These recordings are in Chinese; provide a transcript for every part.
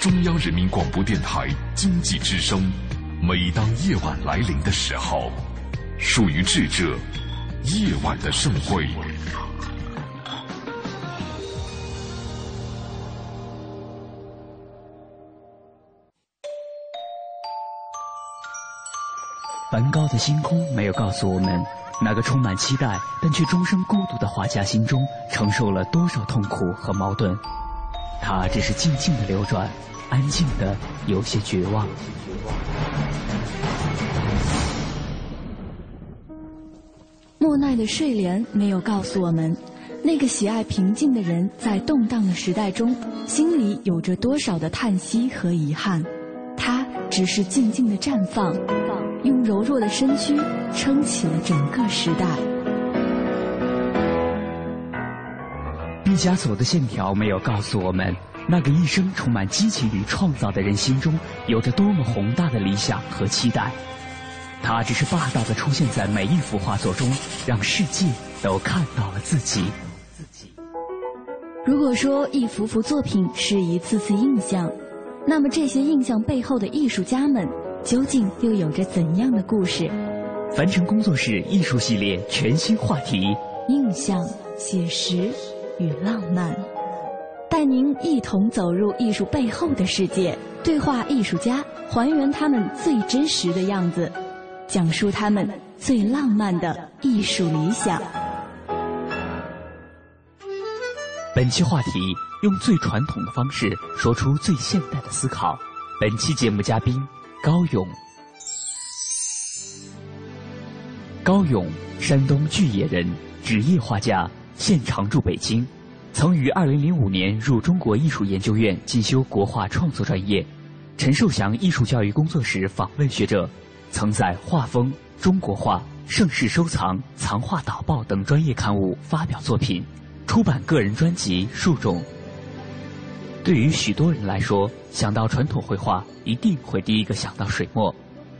中央人民广播电台经济之声。每当夜晚来临的时候，属于智者夜晚的盛会。梵高的星空没有告诉我们，那个充满期待但却终生孤独的画家心中承受了多少痛苦和矛盾。他只是静静的流转，安静的有些绝望。莫奈的睡莲没有告诉我们，那个喜爱平静的人在动荡的时代中，心里有着多少的叹息和遗憾。他只是静静的绽放，用柔弱的身躯撑起了整个时代。毕加索的线条没有告诉我们，那个一生充满激情与创造的人心中有着多么宏大的理想和期待。他只是霸道的出现在每一幅画作中，让世界都看到了自己。如果说一幅幅作品是一次次印象，那么这些印象背后的艺术家们，究竟又有着怎样的故事？凡尘工作室艺术系列全新话题：印象、写实与浪漫，带您一同走入艺术背后的世界，对话艺术家，还原他们最真实的样子。讲述他们最浪漫的艺术理想。本期话题：用最传统的方式说出最现代的思考。本期节目嘉宾高勇。高勇，山东巨野人，职业画家，现常驻北京，曾于二零零五年入中国艺术研究院进修国画创作专业。陈寿祥艺术教育工作室访问学者。曾在《画风》《中国画》《盛世收藏》《藏画导报》等专业刊物发表作品，出版个人专辑数种。对于许多人来说，想到传统绘画，一定会第一个想到水墨。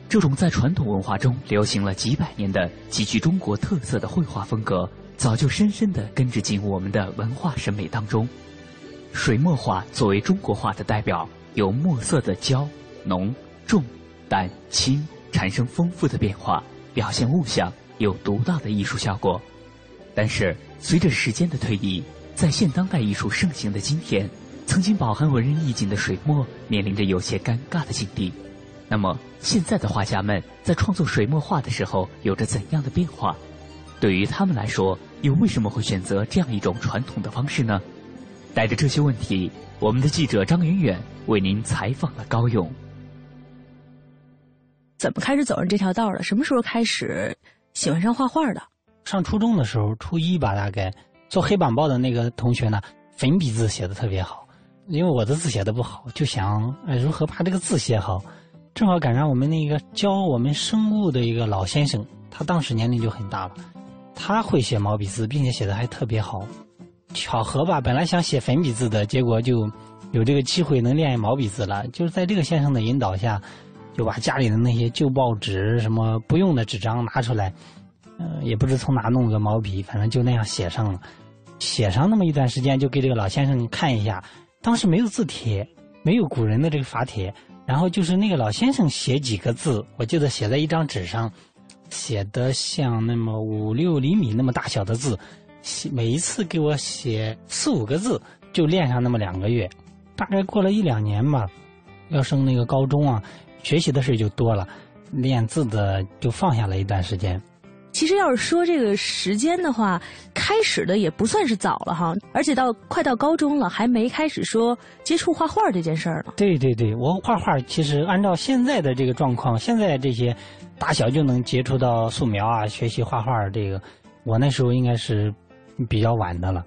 这种在传统文化中流行了几百年的、极具中国特色的绘画风格，早就深深地根植进我们的文化审美当中。水墨画作为中国画的代表，有墨色的焦、浓、重、淡、轻。产生丰富的变化，表现物象，有独到的艺术效果。但是，随着时间的推移，在现当代艺术盛行的今天，曾经饱含文人意境的水墨面临着有些尴尬的境地。那么，现在的画家们在创作水墨画的时候有着怎样的变化？对于他们来说，又为什么会选择这样一种传统的方式呢？带着这些问题，我们的记者张远远为您采访了高勇。怎么开始走上这条道的？什么时候开始喜欢上画画的？上初中的时候，初一吧，大概做黑板报的那个同学呢，粉笔字写的特别好，因为我的字写的不好，就想哎如何把这个字写好。正好赶上我们那个教我们生物的一个老先生，他当时年龄就很大了，他会写毛笔字，并且写的还特别好。巧合吧，本来想写粉笔字的，结果就有这个机会能练毛笔字了。就是在这个先生的引导下。就把家里的那些旧报纸、什么不用的纸张拿出来，嗯，也不知从哪弄个毛笔，反正就那样写上了。写上那么一段时间，就给这个老先生看一下。当时没有字帖，没有古人的这个法帖，然后就是那个老先生写几个字，我记得写在一张纸上，写的像那么五六厘米那么大小的字，写每一次给我写四五个字，就练上那么两个月。大概过了一两年吧，要升那个高中啊。学习的事就多了，练字的就放下了一段时间。其实要是说这个时间的话，开始的也不算是早了哈，而且到快到高中了，还没开始说接触画画这件事儿呢。对对对，我画画其实按照现在的这个状况，现在这些大小就能接触到素描啊，学习画画这个，我那时候应该是比较晚的了。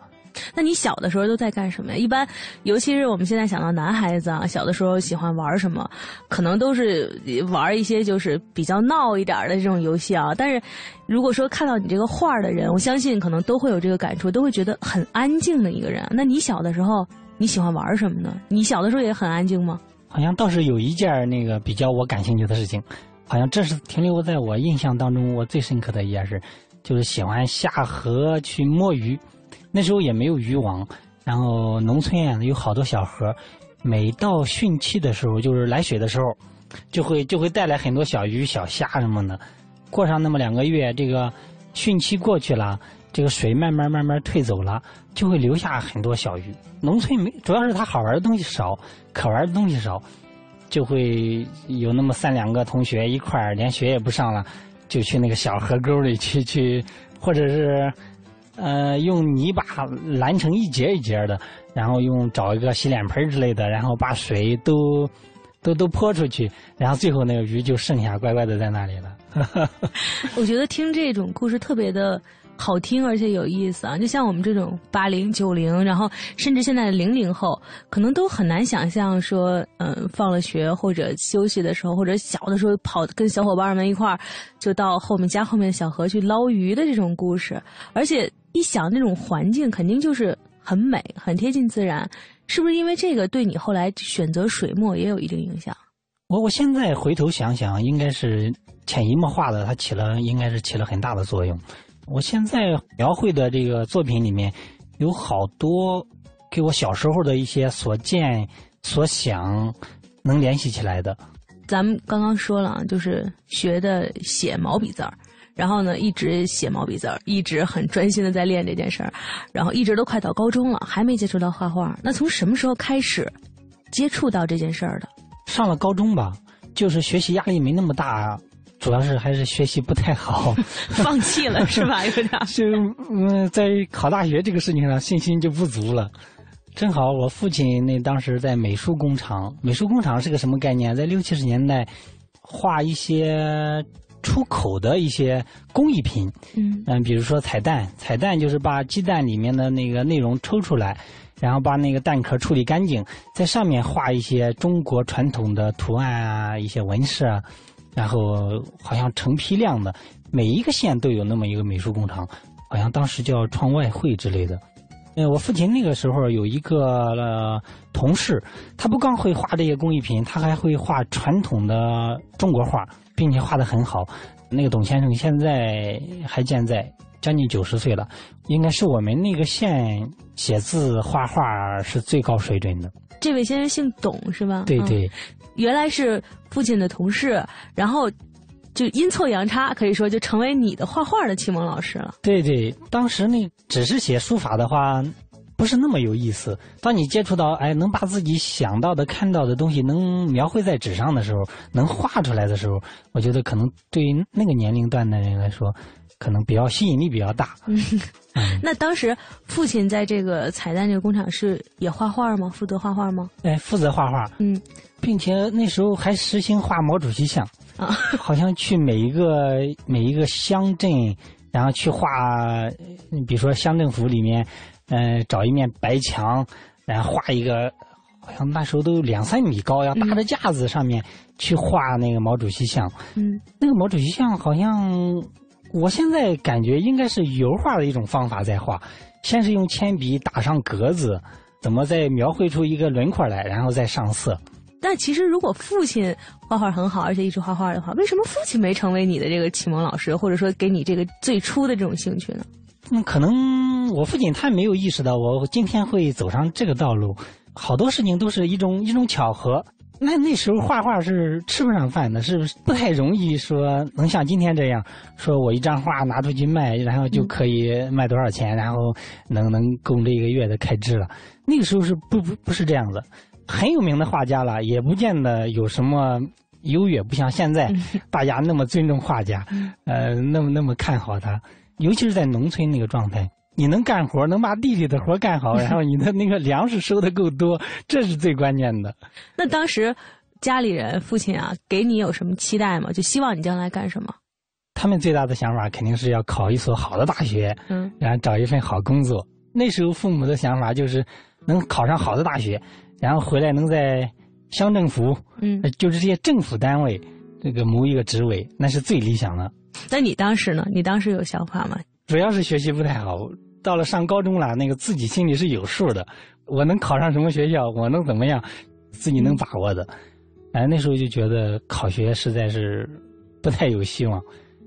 那你小的时候都在干什么呀？一般，尤其是我们现在想到男孩子啊，小的时候喜欢玩什么，可能都是玩一些就是比较闹一点的这种游戏啊。但是，如果说看到你这个画的人，我相信可能都会有这个感触，都会觉得很安静的一个人。那你小的时候你喜欢玩什么呢？你小的时候也很安静吗？好像倒是有一件那个比较我感兴趣的事情，好像这是停留在我印象当中我最深刻的一件事，就是喜欢下河去摸鱼。那时候也没有渔网，然后农村啊有好多小河，每到汛期的时候，就是来水的时候，就会就会带来很多小鱼、小虾什么的。过上那么两个月，这个汛期过去了，这个水慢慢慢慢退走了，就会留下很多小鱼。农村没，主要是它好玩的东西少，可玩的东西少，就会有那么三两个同学一块儿，连学也不上了，就去那个小河沟里去去，或者是。呃，用泥巴拦成一节一节的，然后用找一个洗脸盆之类的，然后把水都都都泼出去，然后最后那个鱼就剩下乖乖的在那里了。我觉得听这种故事特别的好听，而且有意思啊！就像我们这种八零九零，然后甚至现在的零零后，可能都很难想象说，嗯，放了学或者休息的时候，或者小的时候跑跟小伙伴们一块儿，就到后面家后面的小河去捞鱼的这种故事，而且。一想那种环境肯定就是很美，很贴近自然，是不是因为这个对你后来选择水墨也有一定影响？我我现在回头想想，应该是潜移默化的，它起了应该是起了很大的作用。我现在描绘的这个作品里面，有好多给我小时候的一些所见所想能联系起来的。咱们刚刚说了，就是学的写毛笔字儿。然后呢，一直写毛笔字儿，一直很专心的在练这件事儿，然后一直都快到高中了，还没接触到画画。那从什么时候开始接触到这件事儿的？上了高中吧，就是学习压力没那么大，主要是还是学习不太好，放弃了是吧？有点就嗯，在考大学这个事情上信心就不足了。正好我父亲那当时在美术工厂，美术工厂是个什么概念？在六七十年代，画一些。出口的一些工艺品，嗯嗯，比如说彩蛋，彩蛋就是把鸡蛋里面的那个内容抽出来，然后把那个蛋壳处理干净，在上面画一些中国传统的图案啊，一些纹饰啊，然后好像成批量的，每一个县都有那么一个美术工厂，好像当时叫创外汇之类的。呃，我父亲那个时候有一个同事，他不光会画这些工艺品，他还会画传统的中国画。并且画的很好，那个董先生现在还健在，将近九十岁了，应该是我们那个县写字画画是最高水准的。这位先生姓董是吧？对对，原来是父亲的同事，然后就阴错阳差，可以说就成为你的画画的启蒙老师了。对对，当时那只是写书法的话。不是那么有意思。当你接触到，哎，能把自己想到的、看到的东西能描绘在纸上的时候，能画出来的时候，我觉得可能对于那个年龄段的人来说，可能比较吸引力比较大。嗯，那当时父亲在这个彩蛋这个工厂是也画画吗？负责画画吗？哎，负责画画。嗯，并且那时候还实行画毛主席像啊，好像去每一个每一个乡镇，然后去画，比如说乡政府里面。嗯，找一面白墙，然后画一个，好像那时候都两三米高，要搭着架子上面去画那个毛主席像。嗯，那个毛主席像好像，我现在感觉应该是油画的一种方法在画，先是用铅笔打上格子，怎么再描绘出一个轮廓来，然后再上色。但其实如果父亲画画很好，而且一直画画的话，为什么父亲没成为你的这个启蒙老师，或者说给你这个最初的这种兴趣呢？嗯，可能我父亲他没有意识到我今天会走上这个道路，好多事情都是一种一种巧合。那那时候画画是吃不上饭的，是不太容易说能像今天这样，说我一张画拿出去卖，然后就可以卖多少钱，然后能能供这一个月的开支了。那个时候是不不不是这样子，很有名的画家了，也不见得有什么优越，不像现在大家那么尊重画家，呃，那么那么看好他。尤其是在农村那个状态，你能干活，能把地里的活干好，然后你的那个粮食收的够多，这是最关键的。那当时家里人父亲啊，给你有什么期待吗？就希望你将来干什么？他们最大的想法肯定是要考一所好的大学，嗯，然后找一份好工作。那时候父母的想法就是能考上好的大学，然后回来能在乡政府，嗯，就是这些政府单位这个谋一个职位，那是最理想的。那你当时呢？你当时有想法吗？主要是学习不太好，到了上高中了，那个自己心里是有数的。我能考上什么学校，我能怎么样，自己能把握的。哎，那时候就觉得考学实在是不太有希望，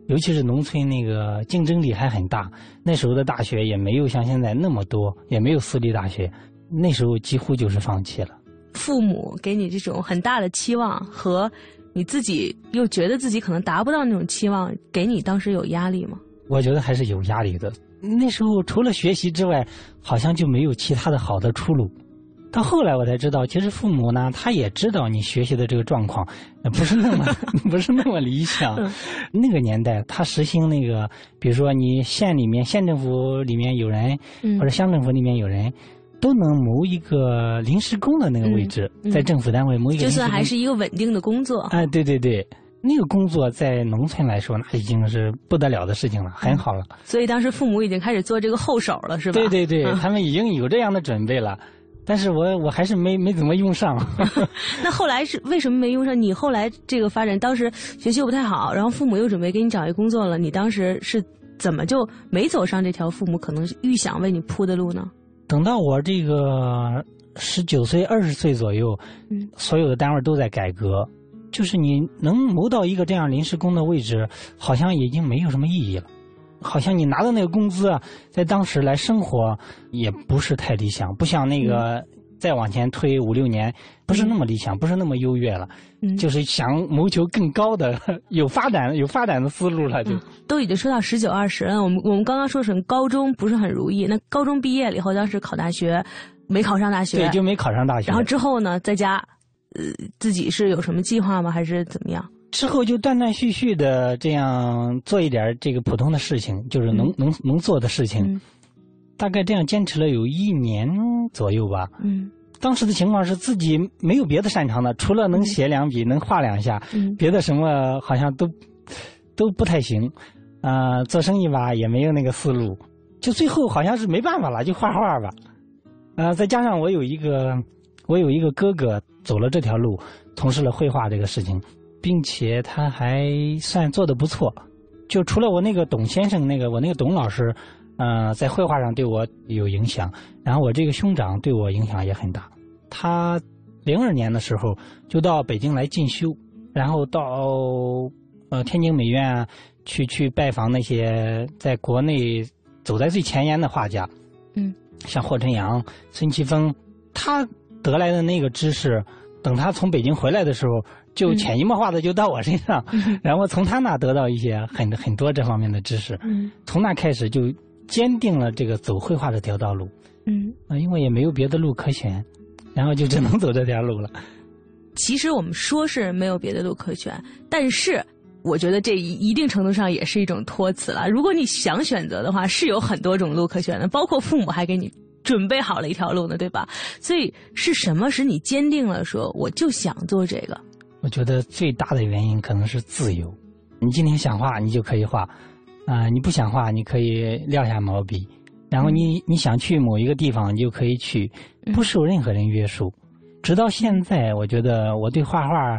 尤其是农村那个竞争力还很大。那时候的大学也没有像现在那么多，也没有私立大学，那时候几乎就是放弃了。父母给你这种很大的期望，和你自己又觉得自己可能达不到那种期望，给你当时有压力吗？我觉得还是有压力的。那时候除了学习之外，好像就没有其他的好的出路。到后来我才知道，其实父母呢，他也知道你学习的这个状况不是那么 不是那么理想。那个年代，他实行那个，比如说你县里面、县政府里面有人，或者乡政府里面有人，都能谋一个临时工的那个位置，在政府单位谋一个。就算还是一个稳定的工作。哎，对对对。那个工作在农村来说，那已经是不得了的事情了，很好了。所以当时父母已经开始做这个后手了，是吧？对对对，他们已经有这样的准备了，但是我我还是没没怎么用上。那后来是为什么没用上？你后来这个发展，当时学习又不太好，然后父母又准备给你找一工作了，你当时是怎么就没走上这条父母可能预想为你铺的路呢？等到我这个十九岁、二十岁左右，嗯，所有的单位都在改革。就是你能谋到一个这样临时工的位置，好像已经没有什么意义了。好像你拿的那个工资啊，在当时来生活也不是太理想，不像那个再往前推五六年，不是那么理想，不是那么优越了。就是想谋求更高的、有发展、有发展的思路了。就都已经说到十九二十了，我们我们刚刚说成高中不是很如意，那高中毕业了以后，当时考大学没考上大学，对，就没考上大学。然后之后呢，在家。呃，自己是有什么计划吗？还是怎么样？之后就断断续续的这样做一点这个普通的事情，就是能能能做的事情。大概这样坚持了有一年左右吧。嗯。当时的情况是自己没有别的擅长的，除了能写两笔、能画两下，别的什么好像都都不太行。啊，做生意吧也没有那个思路，就最后好像是没办法了，就画画吧。啊，再加上我有一个。我有一个哥哥走了这条路，从事了绘画这个事情，并且他还算做的不错。就除了我那个董先生，那个我那个董老师，呃，在绘画上对我有影响。然后我这个兄长对我影响也很大。他零二年的时候就到北京来进修，然后到呃天津美院去去拜访那些在国内走在最前沿的画家，嗯，像霍晨阳、孙奇峰，他。得来的那个知识，等他从北京回来的时候，就潜移默化的就到我身上，然后从他那得到一些很很多这方面的知识。从那开始就坚定了这个走绘画这条道路。嗯，啊，因为也没有别的路可选，然后就只能走这条路了。其实我们说是没有别的路可选，但是我觉得这一一定程度上也是一种托词了。如果你想选择的话，是有很多种路可选的，包括父母还给你。准备好了一条路呢，对吧？所以是什么使你坚定了说我就想做这个？我觉得最大的原因可能是自由。你今天想画，你就可以画；啊，你不想画，你可以撂下毛笔。然后你你想去某一个地方，你就可以去，不受任何人约束。直到现在，我觉得我对画画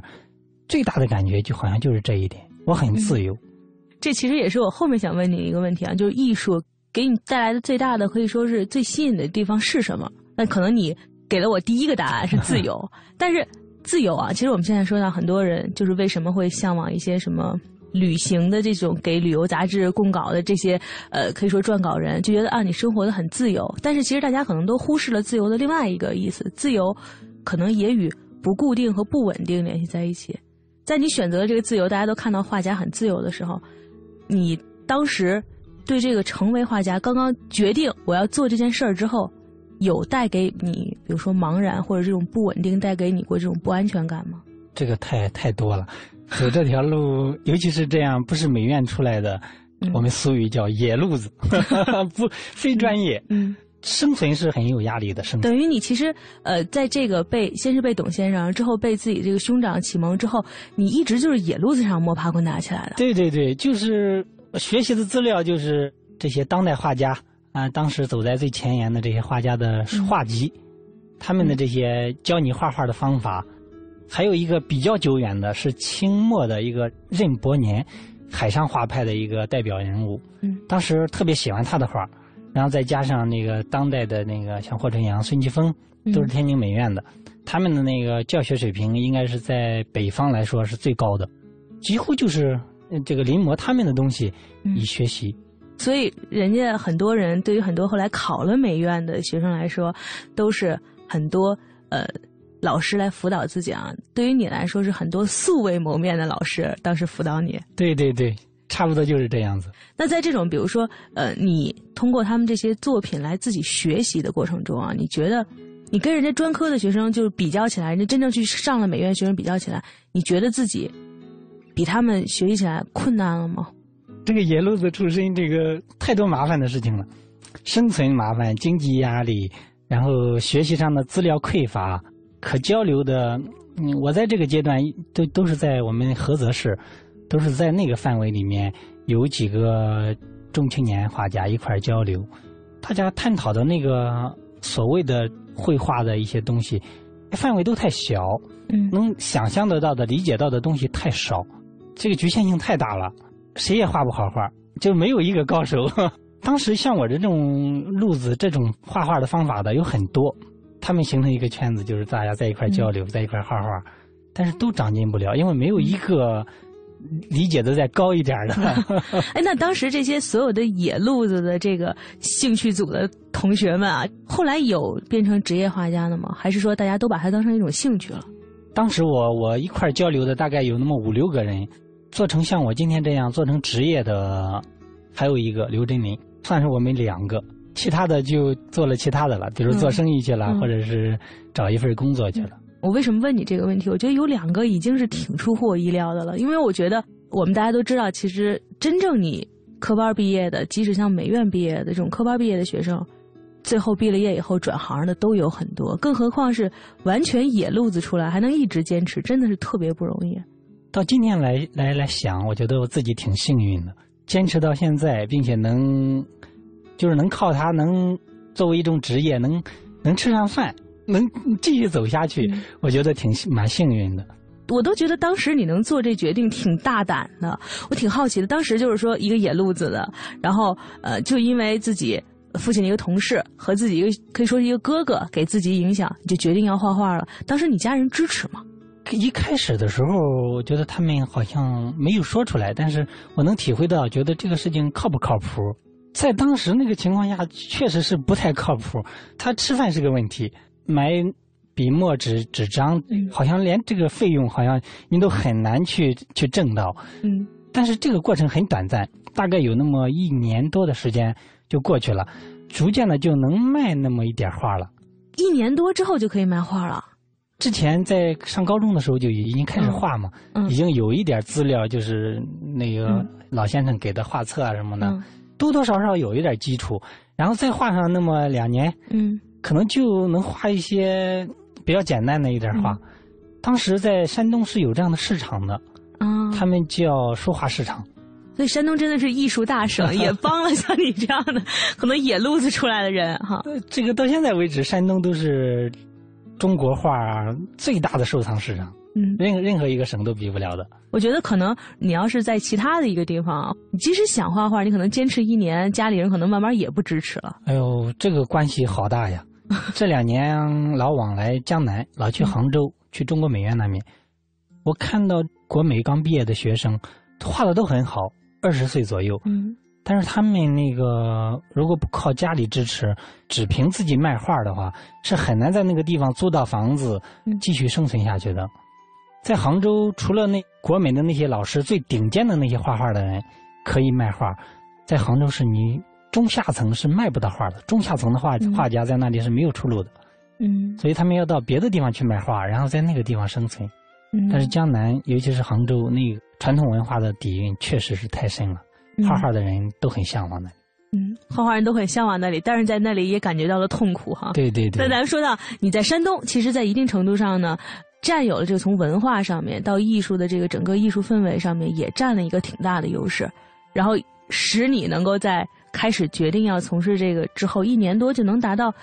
最大的感觉就好像就是这一点，我很自由。这其实也是我后面想问你一个问题啊，就是艺术。给你带来的最大的可以说是最吸引的地方是什么？那可能你给了我第一个答案是自由，但是自由啊，其实我们现在说到很多人就是为什么会向往一些什么旅行的这种给旅游杂志供稿的这些呃可以说撰稿人就觉得啊你生活的很自由，但是其实大家可能都忽视了自由的另外一个意思，自由可能也与不固定和不稳定联系在一起。在你选择的这个自由，大家都看到画家很自由的时候，你当时。对这个成为画家，刚刚决定我要做这件事儿之后，有带给你，比如说茫然或者这种不稳定，带给你过这种不安全感吗？这个太太多了，走这条路，尤其是这样不是美院出来的，我们俗语叫野路子，不非专业，嗯，生存是很有压力的。生存等于你其实呃，在这个被先是被董先生，之后被自己这个兄长启蒙之后，你一直就是野路子上摸爬滚打起来的。对对对，就是。学习的资料就是这些当代画家啊，当时走在最前沿的这些画家的画集，他们的这些教你画画的方法，还有一个比较久远的是清末的一个任伯年，海上画派的一个代表人物。嗯，当时特别喜欢他的画，然后再加上那个当代的那个像霍春阳、孙奇峰，都是天津美院的，他们的那个教学水平应该是在北方来说是最高的，几乎就是。这个临摹他们的东西以学习，所以人家很多人对于很多后来考了美院的学生来说，都是很多呃老师来辅导自己啊。对于你来说，是很多素未谋面的老师当时辅导你。对对对，差不多就是这样子。那在这种比如说，呃，你通过他们这些作品来自己学习的过程中啊，你觉得你跟人家专科的学生就是比较起来，人家真正去上了美院学生比较起来，你觉得自己比他们学习起来困难了吗？这个野路子出身，这个太多麻烦的事情了，生存麻烦、经济压力，然后学习上的资料匮乏，可交流的，嗯，我在这个阶段都都是在我们菏泽市，都是在那个范围里面有几个中青年画家一块交流，大家探讨的那个所谓的绘画的一些东西，范围都太小，嗯能想象得到的、理解到的东西太少，这个局限性太大了。谁也画不好画，就没有一个高手。当时像我这种路子、这种画画的方法的有很多，他们形成一个圈子，就是大家在一块交流，在一块画画，但是都长进不了，因为没有一个理解的再高一点的。哎，那当时这些所有的野路子的这个兴趣组的同学们啊，后来有变成职业画家的吗？还是说大家都把它当成一种兴趣了？当时我我一块交流的大概有那么五六个人，做成像我今天这样做成职业的，还有一个刘真林，算是我们两个，其他的就做了其他的了，比如做生意去了，嗯或者是找一份工作去了。我为什么问你这个问题？我觉得有两个已经是挺出乎我意料的了，因为我觉得我们大家都知道，其实真正你科班毕业的，即使像美院毕业的这种科班毕业的学生，最后毕了业以后转行的都有很多，更何况是完全野路子出来还能一直坚持，真的是特别不容易。到今天来来来想，我觉得我自己挺幸运的，坚持到现在，并且能，就是能靠它能作为一种职业，能能吃上饭，能继续走下去，我觉得挺蛮幸运的。我都觉得当时你能做这决定挺大胆的，我挺好奇的。当时就是说一个野路子的，然后呃，就因为自己父亲的一个同事和自己一个可以说是一个哥哥给自己影响，你就决定要画画了。当时你家人支持吗？一开始的时候，我觉得他们好像没有说出来，但是我能体会到，觉得这个事情靠不靠谱。在当时那个情况下，确实是不太靠谱。他吃饭是个问题，买笔墨纸纸张，好像连这个费用好像你都很难去去挣到。嗯，但是这个过程很短暂，大概有那么一年多的时间就过去了，逐渐的就能卖那么一点画了。一年多之后就可以卖画了。之前在上高中的时候就已经开始画嘛，嗯。已经有一点资料，就是那个嗯。老先生给的画册啊什么的，嗯。多多少少有一点基础，然后再画上那么两年，嗯。可能就能画一些比较简单的一点画。嗯。当时在山东是有这样的市场的，啊，他们叫书画市场。所以山东真的是艺术大省，也帮了像你这样的可能野路子出来的人哈。呃这个到现在为止，山东都是中国画最大的收藏市场，嗯，任任何一个省都比不了的。我觉得可能你要是在其他的一个地方啊，你即使想画画，你可能坚持一年，家里人可能慢慢也不支持了。哎呦，这个关系好大呀！这两年老往来江南，老去杭州，去中国美院那边，我看到国美刚毕业的学生画的都很好，二十岁左右，嗯但是他们那个如果不靠家里支持，只凭自己卖画的话，是很难在那个地方租到房子嗯。继续生存下去的。在杭州，除了那国美的那些老师，最顶尖的那些画画的人可以卖画，在杭州是你中下层是卖不到画的，中下层的画嗯。画家在那里是没有出路的，嗯。所以他们要到别的地方去卖画，然后在那个地方生存。嗯，但是江南，尤其是杭州，那个传统文化的底蕴确实是太深了，画画的人都很向往那里。嗯，画画人都很向往那里，但是在那里也感觉到了痛苦哈。对对对那。咱们说到你在山东，其实，在一定程度上呢，占有了这个从文化上面到艺术的这个整个艺术氛围上面，也占了一个挺大的优势，然后使你能够在开始决定要从事这个之后一年多就能达到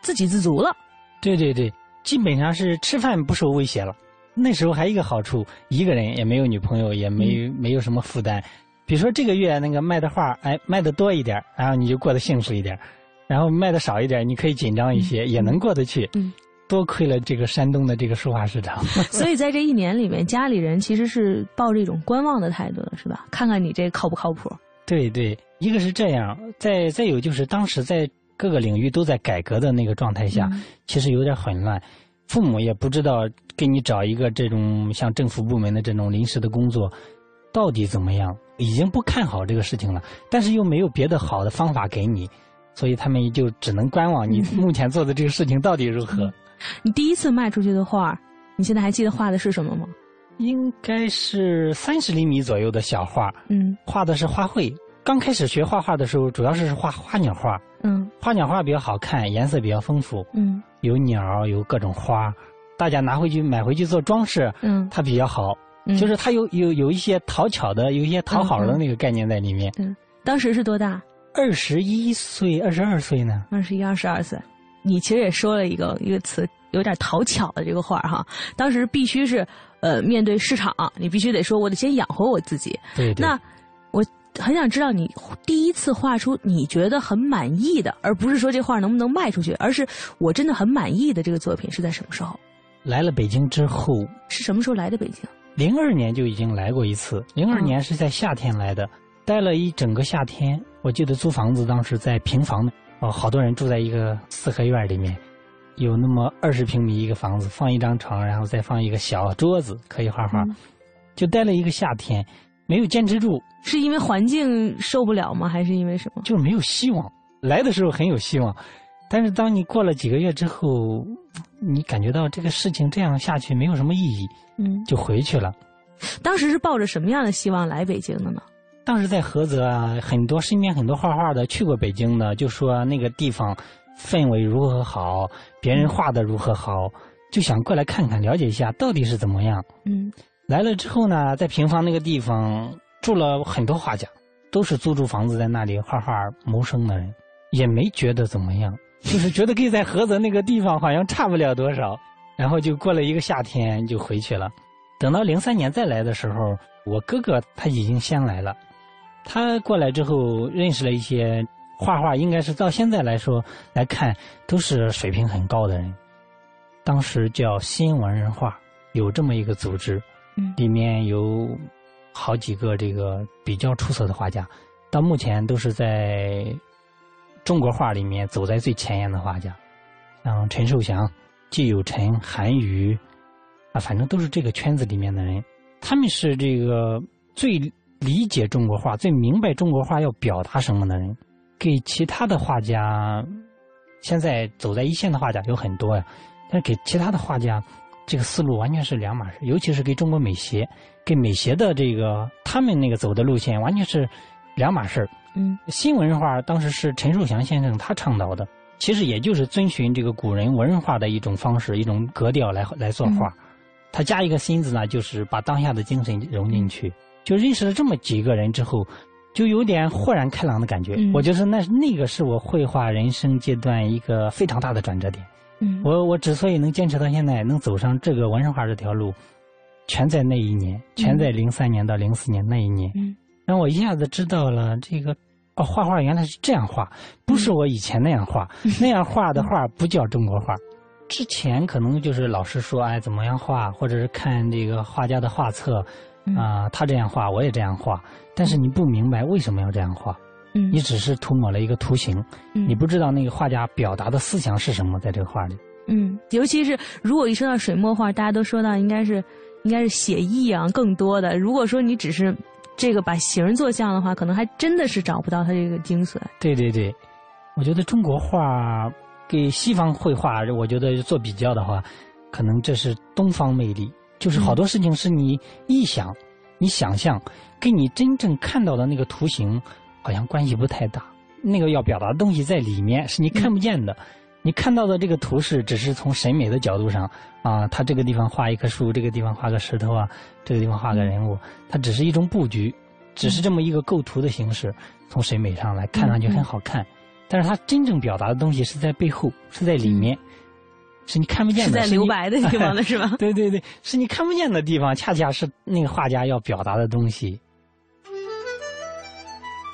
自给自足了。对对对，基本上是吃饭不受威胁了。那时候还有一个好处，一个人也没有女朋友，也没、嗯没有什么负担。比如说这个月那个卖的画，哎，卖的多一点，然后你就过得幸福一点；然后卖的少一点，你可以紧张一些，也能过得去。嗯，多亏了这个山东的这个书画市场。所以在这一年里面，家里人其实是抱着一种观望的态度的，是吧？看看你这靠不靠谱。对对，一个是这样，再再有就是当时在各个领域都在改革的那个状态下，嗯其实有点混乱。父母也不知道给你找一个这种像政府部门的这种临时的工作，到底怎么样？已经不看好这个事情了，但是又没有别的好的方法给你，所以他们就只能观望你目前做的这个事情到底如何。你第一次卖出去的画，你现在还记得画的是什么吗？应该是三十厘米左右的小画，嗯画的是花卉。刚开始学画画的时候，主要是画花鸟画，嗯花鸟画比较好看，颜色比较丰富，嗯有鸟，有各种花，大家拿回去买回去做装饰，嗯，它比较好。嗯就是他有有有一些讨巧的，有一些讨好的那个概念在里面。嗯当时是多大？二十一岁、二十二岁呢？二十一、二十二岁。你其实也说了一个一个词，有点讨巧的这个话哈。当时必须是呃面对市场，你必须得说我得先养活我自己。对对。那我很想知道你第一次画出你觉得很满意的，而不是说这画能不能卖出去，而是我真的很满意的这个作品是在什么时候？来了北京之后。是什么时候来的北京？零二年就已经来过一次，零二年是在夏天来的，待了一整个夏天。我记得租房子当时在平房的，哦，好多人住在一个四合院里面，有那么二十平米一个房子，放一张床，然后再放一个小桌子，可以画画。嗯、就待了一个夏天，没有坚持住。是因为环境受不了吗？还是因为什么？就是没有希望。来的时候很有希望，但是当你过了几个月之后，你感觉到这个事情这样下去没有什么意义。嗯，就回去了。当时是抱着什么样的希望来北京的呢？当时在菏泽啊，很多身边很多画画的去过北京的，就说那个地方氛围如何好，别人画的如何好，就想过来看看，了解一下到底是怎么样。嗯，来了之后呢，在平房那个地方住了很多画家，都是租住房子在那里画画谋生的人，也没觉得怎么样，就是觉得跟在菏泽那个地方好像差不了多少。然后就过了一个夏天就回去了，等到零三年再来的时候，我哥哥他已经先来了，他过来之后认识了一些画画，应该是到现在来说来看都是水平很高的人。当时叫新文人画，有这么一个组织，里面有好几个这个比较出色的画家，到目前都是在中国画里面走在最前沿的画家，像陈寿祥。季有臣、韩愈，啊，反正都是这个圈子里面的人。他们是这个最理解中国画、最明白中国画要表达什么的人。给其他的画家，现在走在一线的画家有很多呀，但是给其他的画家，这个思路完全是两码事。尤其是给中国美协，给美协的这个他们那个走的路线完全是两码事儿。嗯，新文人画当时是陈树祥先生他倡导的。其实也就是遵循这个古人文人画的一种方式、一种格调来来作画，他加一个心字呢，就是把当下的精神融进去。就认识了这么几个人之后，就有点豁然开朗的感觉。我觉得那那个是我绘画人生阶段一个非常大的转折点。嗯，我我之所以能坚持到现在，能走上这个文人画这条路，全在那一年，全在零三年到零四年那一年，让我一下子知道了这个。哦，画画原来是这样画，不是我以前那样画。那样画的画不叫中国画。之前可能就是老师说，哎，怎么样画，或者是看这个画家的画册，啊，他这样画，我也这样画。但是你不明白为什么要这样画，嗯，你只是涂抹了一个图形，嗯你不知道那个画家表达的思想是什么，在这个画里。嗯，尤其是如果一说到水墨画，大家都说到应该是应该是写意啊更多的。如果说你只是这个把形做像的话，可能还真的是找不到它这个精髓。对对对，我觉得中国画给西方绘画，我觉得做比较的话，可能这是东方魅力。就是好多事情是你臆想、你想象，跟你真正看到的那个图形好像关系不太大。那个要表达的东西在里面，是你看不见的。你看到的这个图示，只是从审美的角度上啊，它这个地方画一棵树，这个地方画个石头啊，这个地方画个人物，它只是一种布局，只是这么一个构图的形式，从审美上来看上去很好看，但是它真正表达的东西是在背后，是在里面，是你看不见的，是在留白的地方的 是吧？对对对，是你看不见的地方，恰恰是那个画家要表达的东西。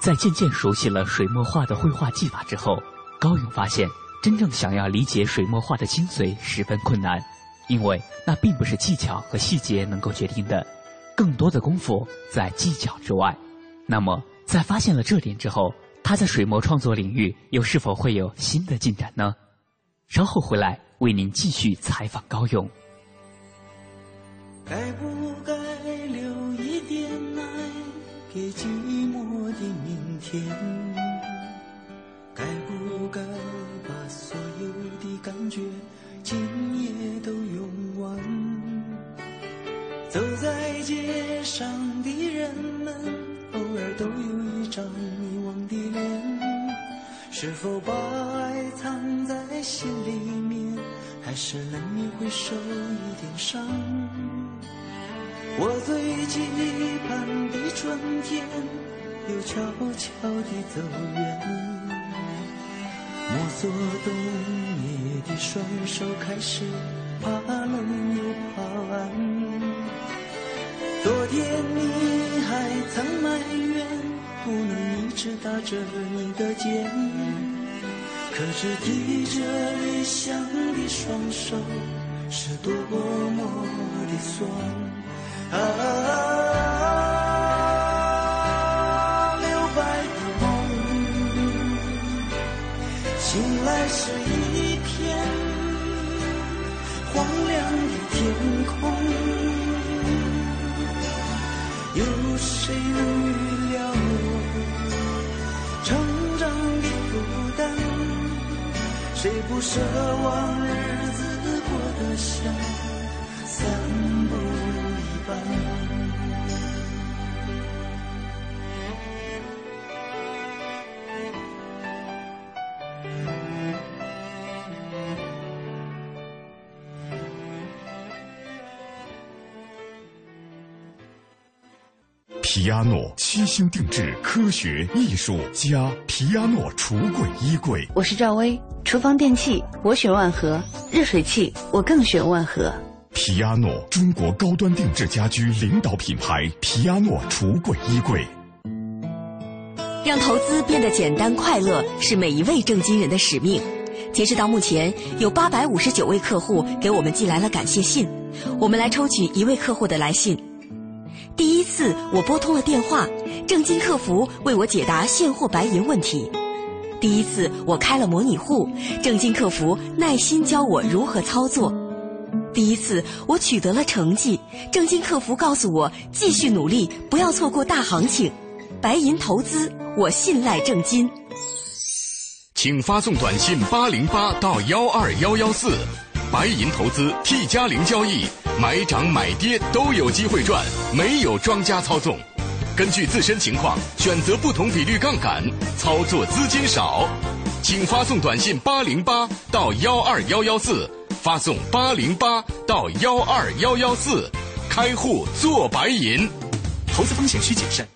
在渐渐熟悉了水墨画的绘画技法之后，高勇发现，真正想要理解水墨画的精髓十分困难，因为那并不是技巧和细节能够决定的，更多的功夫在技巧之外。那么，在发现了这点之后，他在水墨创作领域又是否会有新的进展呢？稍后回来为您继续采访高勇。该不该留一点爱给寂寞的明天？该不该把所有的感觉今夜都用完？走在街上的人们，偶尔都有一张迷惘的脸，是否把爱藏在心里面，还是难免会受一点伤？我最期盼的春天，又悄悄地走远。摸索冬夜的双手，开始怕冷又怕晚。昨天你还曾埋怨，不能一直打着你的肩，可是提着理想的双手，是多么的酸。啊，醒来是一片荒凉的天空。有谁能预料我成长的负担？谁不奢望日子过得像散步一般？皮亚诺七星定制，科学艺术家皮亚诺橱柜衣柜。我是赵薇，厨房电器我选万和，热水器我更选万和。皮亚诺，中国高端定制家居领导品牌。皮亚诺橱柜衣柜，让投资变得简单快乐，是每一位正金人的使命。截止到目前，有八百五十九位客户给我们寄来了感谢信。我们来抽取一位客户的来信。第一次，我拨通了电话，正金客服为我解答现货白银问题。第一次，我开了模拟户，正金客服耐心教我如何操作。第一次，我取得了成绩。正金客服告诉我，继续努力，不要错过大行情。白银投资，我信赖正金。请发送短信八零八到幺二幺幺四。白银投资 T 加零交易，买涨买跌都有机会赚，没有庄家操纵。根据自身情况选择不同比率杠杆，操作资金少。请发送短信八零八到幺二幺幺四。发送八零八到幺二幺幺四，开户做白银，投资风险需谨慎。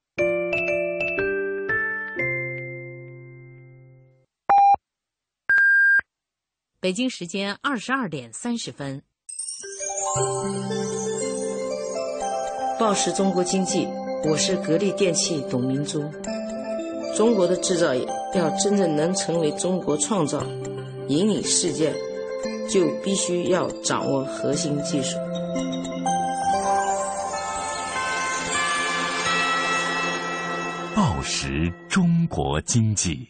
北京时间二十二点三十分。报时中国经济，我是格力电器董明珠。中国的制造业要真正能成为中国创造，引领世界，就必须要掌握核心技术。报时中国经济。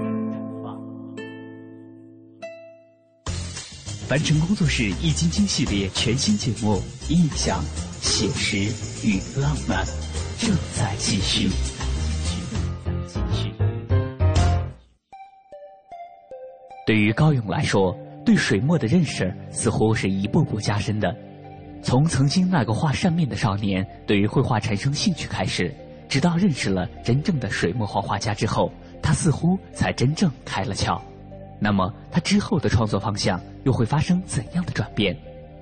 凡尘工作室易筋经系列全新节目《印象、写实与浪漫》正在继续。对于高勇来说，对水墨的认识似乎是一步步加深的。从曾经那个画扇面的少年对于绘画产生兴趣开始，直到认识了真正的水墨画画家之后，他似乎才真正开了窍。那么，他之后的创作方向又会发生怎样的转变？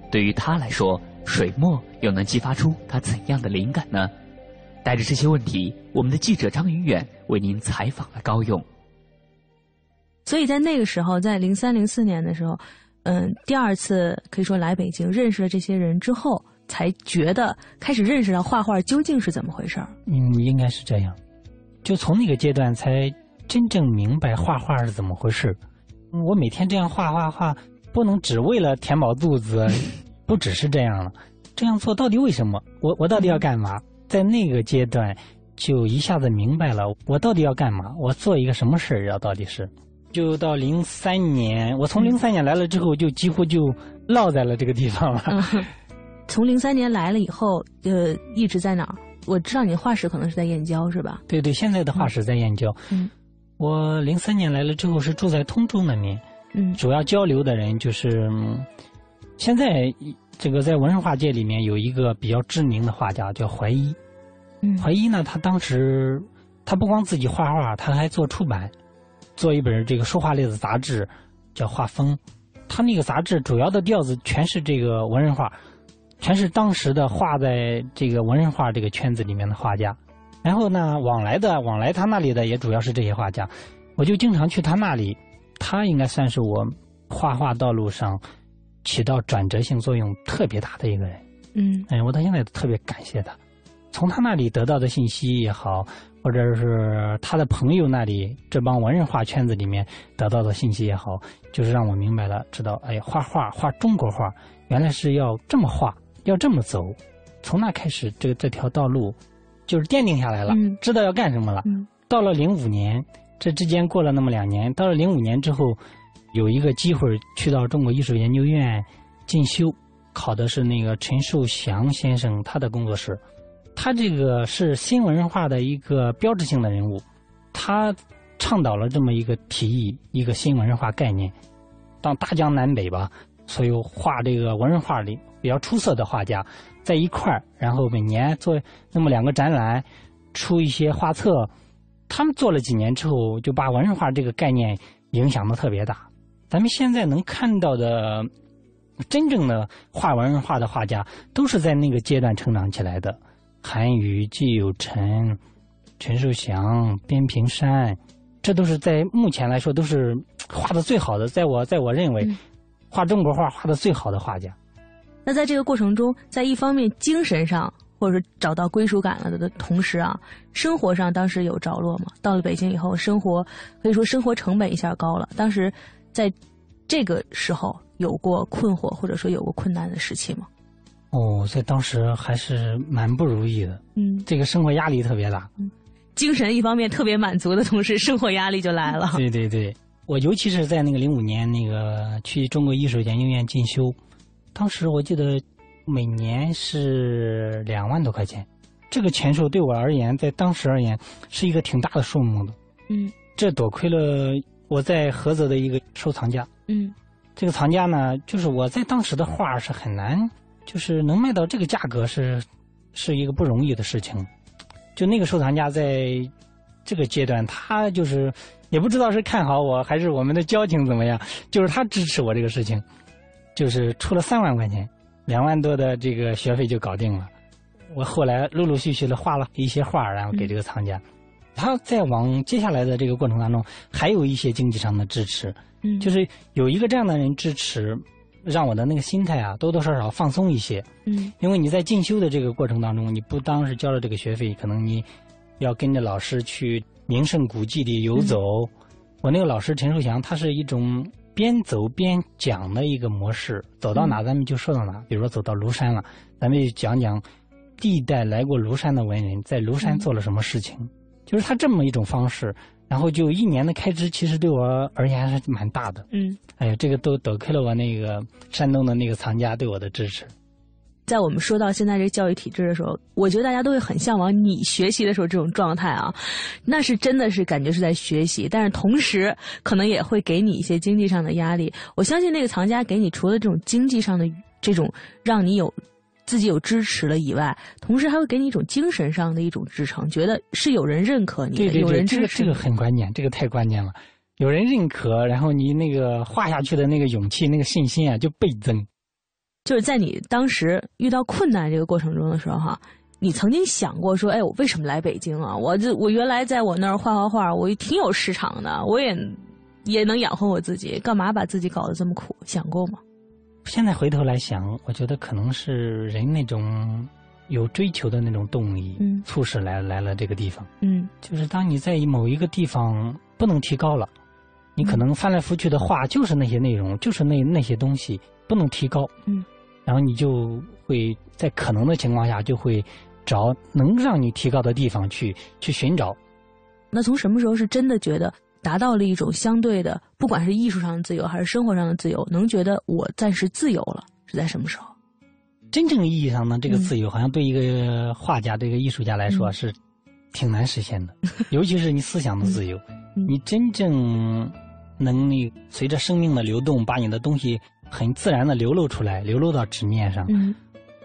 对于他来说，水墨又能激发出他怎样的灵感呢？带着这些问题，我们的记者张云远为您采访了高勇。所以在那个时候，在零三零四年的时候，嗯，第二次可以说来北京认识了这些人之后，才觉得开始认识到画画究竟是怎么回事儿。嗯，应该是这样。就从那个阶段才真正明白画画是怎么回事。我每天这样画画画，不能只为了填饱肚子，不只是这样了。这样做到底为什么？我我到底要干嘛？在那个阶段，就一下子明白了，我到底要干嘛？我做一个什么事儿？要到底是？就到零三年，我从零三年来了之后，就几乎就落在了这个地方了。从零三年来了以后，呃，一直在哪儿？我知道你的画室可能是在燕郊，是吧？对对，现在的画室在燕郊。嗯。我零三年来了之后是住在通州那边，嗯，主要交流的人就是，现在这个在文化界里面有一个比较知名的画家叫怀一，嗯，怀一呢，他当时他不光自己画画，他还做出版，做一本这个书画类的杂志，叫画风，他那个杂志主要的调子全是这个文人画，全是当时的画在这个文人画这个圈子里面的画家。然后呢，往来的往来他那里的也主要是这些画家，我就经常去他那里。他应该算是我画画道路上起到转折性作用特别大的一个人。嗯，哎，我到现在特别感谢他。从他那里得到的信息也好，或者是他的朋友那里这帮文人画圈子里面得到的信息也好，就是让我明白了，知道哎，画画画中国画原来是要这么画，要这么走。从那开始，这个这条道路。就是奠定下来了，知道要干什么了。到了零五年，这之间过了那么两年，到了零五年之后，有一个机会去到中国艺术研究院进修，考的是那个陈寿祥先生他的工作室。他这个是新文化的一个标志性的人物，他倡导了这么一个提议，一个新文化概念。到大江南北吧，所有画这个文人画里比较出色的画家。在一块儿，然后每年做那么两个展览，出一些画册。他们做了几年之后，就把文人画这个概念影响的特别大。咱们现在能看到的真正的画文人画的画家，都是在那个阶段成长起来的。韩愈、季有臣、陈寿祥、边平山，这都是在目前来说都是画的最好的。在我在我认为，画中国画画的最好的画家。那在这个过程中，在一方面精神上或者说找到归属感了的同时啊，生活上当时有着落吗？到了北京以后，生活可以说生活成本一下高了。当时在这个时候有过困惑或者说有过困难的时期吗？哦，在当时还是蛮不如意的。嗯，这个生活压力特别大。嗯，精神一方面特别满足的同时，生活压力就来了。对对对，我尤其是在那个零五年那个去中国艺术研究院进修。当时我记得每年是两万多块钱，这个钱数对我而言，在当时而言是一个挺大的数目的。嗯，这多亏了我在菏泽的一个收藏家。嗯，这个藏家呢，就是我在当时的画是很难，就是能卖到这个价格是是一个不容易的事情。就那个收藏家在这个阶段，他就是也不知道是看好我还是我们的交情怎么样，就是他支持我这个事情。就是出了三万块钱，两万多的这个学费就搞定了。我后来陆陆续续的画了一些画，然后给这个藏家。他在往接下来的这个过程当中，还有一些经济上的支持，嗯，就是有一个这样的人支持，让我的那个心态啊多多少少放松一些，嗯，因为你在进修的这个过程当中，你不当是交了这个学费，可能你要跟着老师去名胜古迹里游走。我那个老师陈寿祥，他是一种边走边讲的一个模式，走到哪咱们就说到哪。比如说走到庐山了，咱们就讲讲第一代来过庐山的文人在庐山做了什么事情。就是他这么一种方式，然后就一年的开支，其实对我而言还是蛮大的。嗯，哎呀，这个都得亏了我那个山东的那个藏家对我的支持。在我们说到现在这个教育体制的时候，我觉得大家都会很向往你学习的时候这种状态啊，那是真的是感觉是在学习，但是同时可能也会给你一些经济上的压力。我相信那个藏家给你除了这种经济上的这种让你有。自己有支持了以外，同时还会给你一种精神上的一种支撑，觉得是有人认可你，对对对，这个这个很关键，这个太关键了。有人认可，然后你那个画下去的那个勇气、那个信心啊，就倍增。就是在你当时遇到困难这个过程中的时候，哈，你曾经想过说，哎，我为什么来北京啊？我这我原来在我那儿画画画，我也挺有市场的，我也也能养活我自己，干嘛把自己搞得这么苦？想过吗？现在回头来想，我觉得可能是人那种有追求的那种动力，嗯，促使来来了这个地方，嗯，就是当你在某一个地方不能提高了，你可能翻来覆去的画就是那些内容，就是那那些东西不能提高，嗯，然后你就会在可能的情况下就会找能让你提高的地方去去寻找。那从什么时候是真的觉得？达到了一种相对的，不管是艺术上的自由还是生活上的自由，能觉得我暂时自由了，是在什么时候？真正意义上呢，这个自由好像对一个画家、对一个艺术家来说是挺难实现的，尤其是你思想的自由。你真正能你随着生命的流动，把你的东西很自然的流露出来，流露到纸面上。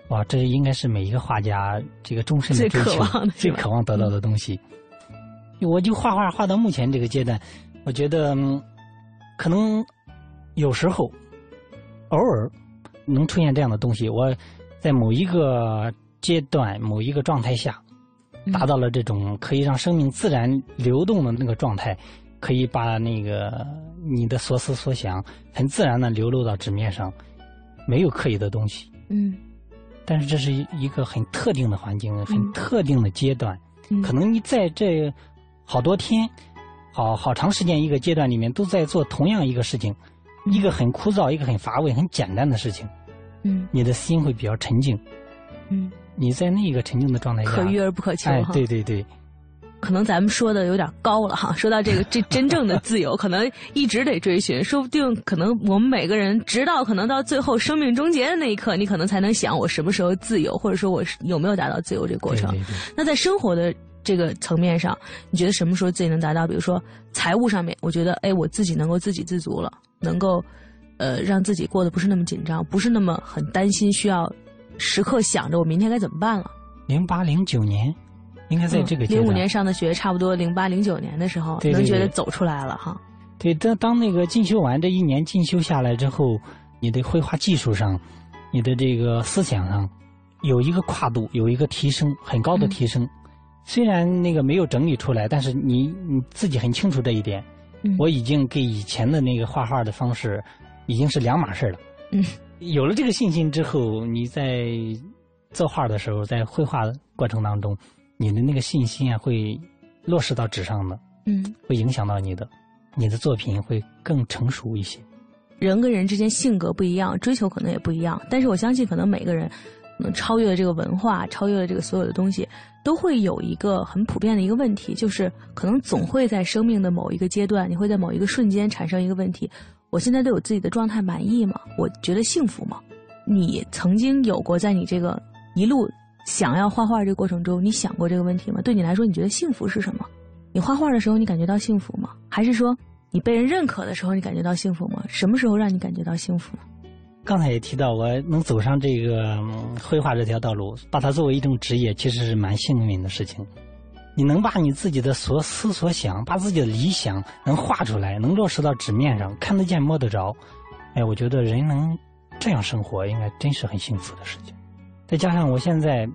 哇，这应该是每一个画家这个终身的追求，最渴望得到的东西。我就画画画到目前这个阶段，我觉得可能有时候偶尔能出现这样的东西。我在某一个阶段、某一个状态下，达到了这种可以让生命自然流动的那个状态，可以把那个你的所思所想很自然的流露到纸面上，没有刻意的东西。嗯。但是这是一个很特定的环境，很特定的阶段，可能你在这。好多天，好好长时间一个阶段里面都在做同样一个事情，一个很枯燥，一个很乏味、很简单的事情。嗯，你的心会比较沉静。嗯，你在那个沉静的状态下，可遇而不可求。哎，对对对。可能咱们说的有点高了哈，说到这个这 真正的自由，可能一直得追寻，说不定可能我们每个人直到可能到最后生命终结的那一刻，你可能才能想我什么时候自由，或者说我有没有达到自由这个过程。那在生活的。这个层面上，你觉得什么时候自己能达到？比如说财务上面，我觉得哎，我自己能够自给自足了，能够呃让自己过得不是那么紧张，不是那么很担心，需要时刻想着我明天该怎么办了。零八零九年，应该在这个零五年上的学，差不多零八零九年的时候，能觉得走出来了哈。对，当当那个进修完这一年进修下来之后，你的绘画技术上，你的这个思想上，有一个跨度，有一个提升，很高的提升。虽然那个没有整理出来，但是你你自己很清楚这一点。我已经跟以前的那个画画的方式已经是两码事了。嗯，有了这个信心之后，你在作画的时候，在绘画过程当中，你的那个信心啊，会落实到纸上的。嗯，会影响到你的，你的作品会更成熟一些。人跟人之间性格不一样，追求可能也不一样，但是我相信，可能每个人。能超越了这个文化，超越了这个所有的东西，都会有一个很普遍的一个问题，就是可能总会在生命的某一个阶段，你会在某一个瞬间产生一个问题：我现在对我自己的状态满意吗？我觉得幸福吗？你曾经有过在你这个一路想要画画这个过程中，你想过这个问题吗？对你来说，你觉得幸福是什么？你画画的时候，你感觉到幸福吗？还是说你被人认可的时候，你感觉到幸福吗？什么时候让你感觉到幸福？刚才也提到，我能走上这个绘画这条道路，把它作为一种职业，其实是蛮幸运的事情。你能把你自己的所思所想，把自己的理想能画出来，能落实到纸面上，看得见摸得着。哎，我觉得人能这样生活应该真是很幸福的事情。再加上我现在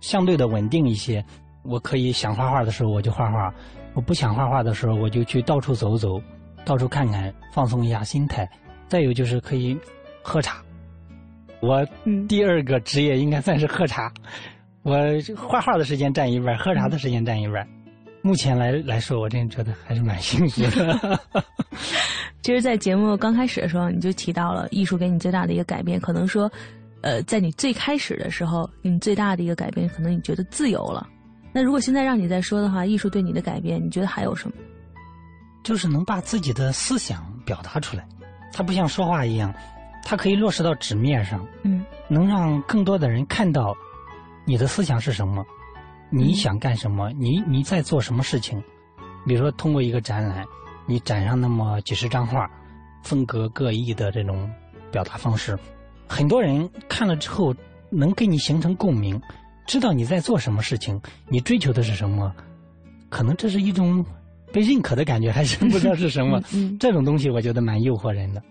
相对的稳定一些，我可以想画画的时候我就画画，我不想画画的时候我就去到处走走，到处看看，放松一下心态。再有就是可以喝茶。我第二个职业应该算是喝茶，我画画的时间占一半，喝茶的时间占一半。目前来来说，我真觉得还是蛮幸福的。其实，在节目刚开始的时候，你就提到了艺术给你最大的一个改变，可能说，呃，在你最开始的时候，你最大的一个改变，可能你觉得自由了。那如果现在让你再说的话，艺术对你的改变，你觉得还有什么？就是能把自己的思想表达出来，它不像说话一样，它可以落实到纸面上，嗯，能让更多的人看到你的思想是什么，你想干什么，你你在做什么事情。比如说，通过一个展览。你展上那么几十张画，风格各异的这种表达方式，很多人看了之后能跟你形成共鸣，知道你在做什么事情，你追求的是什么，可能这是一种被认可的感觉，还是 不知道是什么。这种东西我觉得蛮诱惑人的。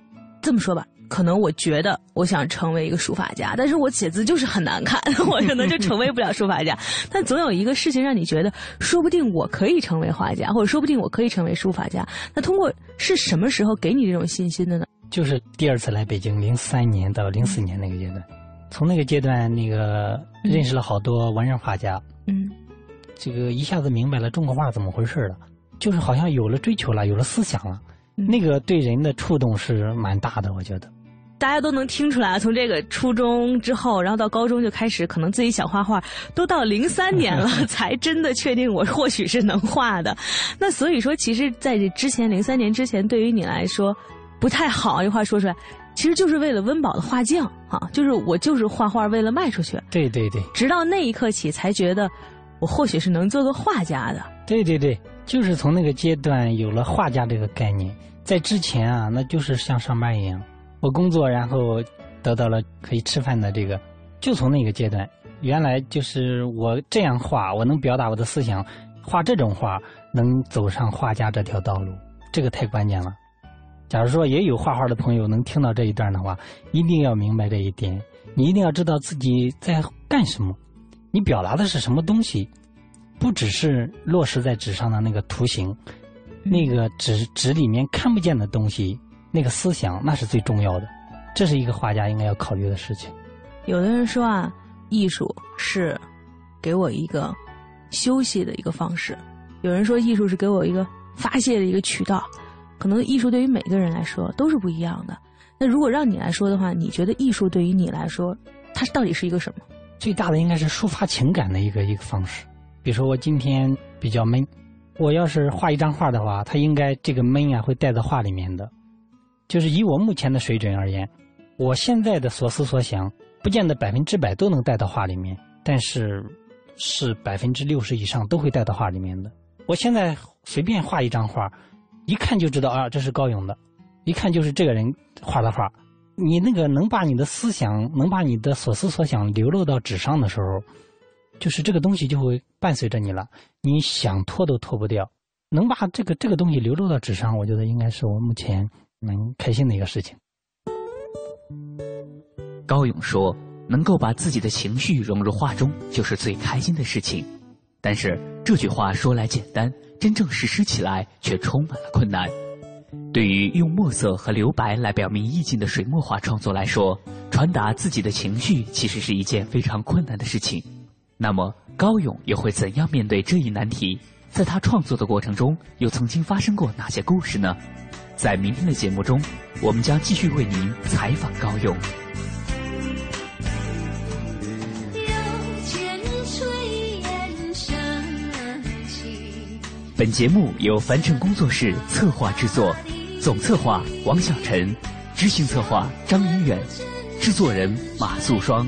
这么说吧。可能我觉得我想成为一个书法家，但是我写字就是很难看，我可能就成为不了书法家。但总有一个事情让你觉得，说不定我可以成为画家，或者说不定我可以成为书法家。那通过是什么时候给你这种信心的呢？就是第二次来北京，零三年到零四年那个阶段，从那个阶段那个认识了好多文人画家，嗯，这个一下子明白了中国画怎么回事了，就是好像有了追求了，有了思想了，那个对人的触动是蛮大的，我觉得。大家都能听出来，从这个初中之后，然后到高中就开始，可能自己想画画，都到零三年了，才真的确定我或许是能画的。那所以说，其实在这之前，零三年之前，对于你来说不太好。这话说出来，其实就是为了温饱的画匠啊，就是我就是画画为了卖出去。对对对。直到那一刻起，才觉得我或许是能做个画家的。对对对，就是从那个阶段有了画家这个概念，在之前啊，那就是像上班一样。我工作，然后得到了可以吃饭的这个，就从那个阶段，原来就是我这样画，我能表达我的思想，画这种画能走上画家这条道路，这个太关键了。假如说也有画画的朋友能听到这一段的话，一定要明白这一点，你一定要知道自己在干什么，你表达的是什么东西，不只是落实在纸上的那个图形，那个纸纸里面看不见的东西。那个思想那是最重要的，这是一个画家应该要考虑的事情。有的人说啊，艺术是给我一个休息的一个方式；有人说艺术是给我一个发泄的一个渠道。可能艺术对于每个人来说都是不一样的。那如果让你来说的话，你觉得艺术对于你来说，它到底是一个什么？最大的应该是抒发情感的一个一个方式。比如说我今天比较闷，我要是画一张画的话，它应该这个闷啊会带到画里面的。就是以我目前的水准而言，我现在的所思所想，不见得百分之百都能带到画里面，但是是百分之六十以上都会带到画里面的。我现在随便画一张画，一看就知道啊，这是高勇的，一看就是这个人画的画。你那个能把你的思想，能把你的所思所想流露到纸上的时候，就是这个东西就会伴随着你了，你想脱都脱不掉。能把这个这个东西流露到纸上，我觉得应该是我目前。能开心的一个事情。高勇说：“能够把自己的情绪融入画中，就是最开心的事情。”但是这句话说来简单，真正实施起来却充满了困难。对于用墨色和留白来表明意境的水墨画创作来说，传达自己的情绪其实是一件非常困难的事情。那么高勇又会怎样面对这一难题？在他创作的过程中，又曾经发生过哪些故事呢？在明天的节目中，我们将继续为您采访高勇。本节目由凡尘工作室策划制作，总策划王小晨，执行策划张云远，制作人马素双。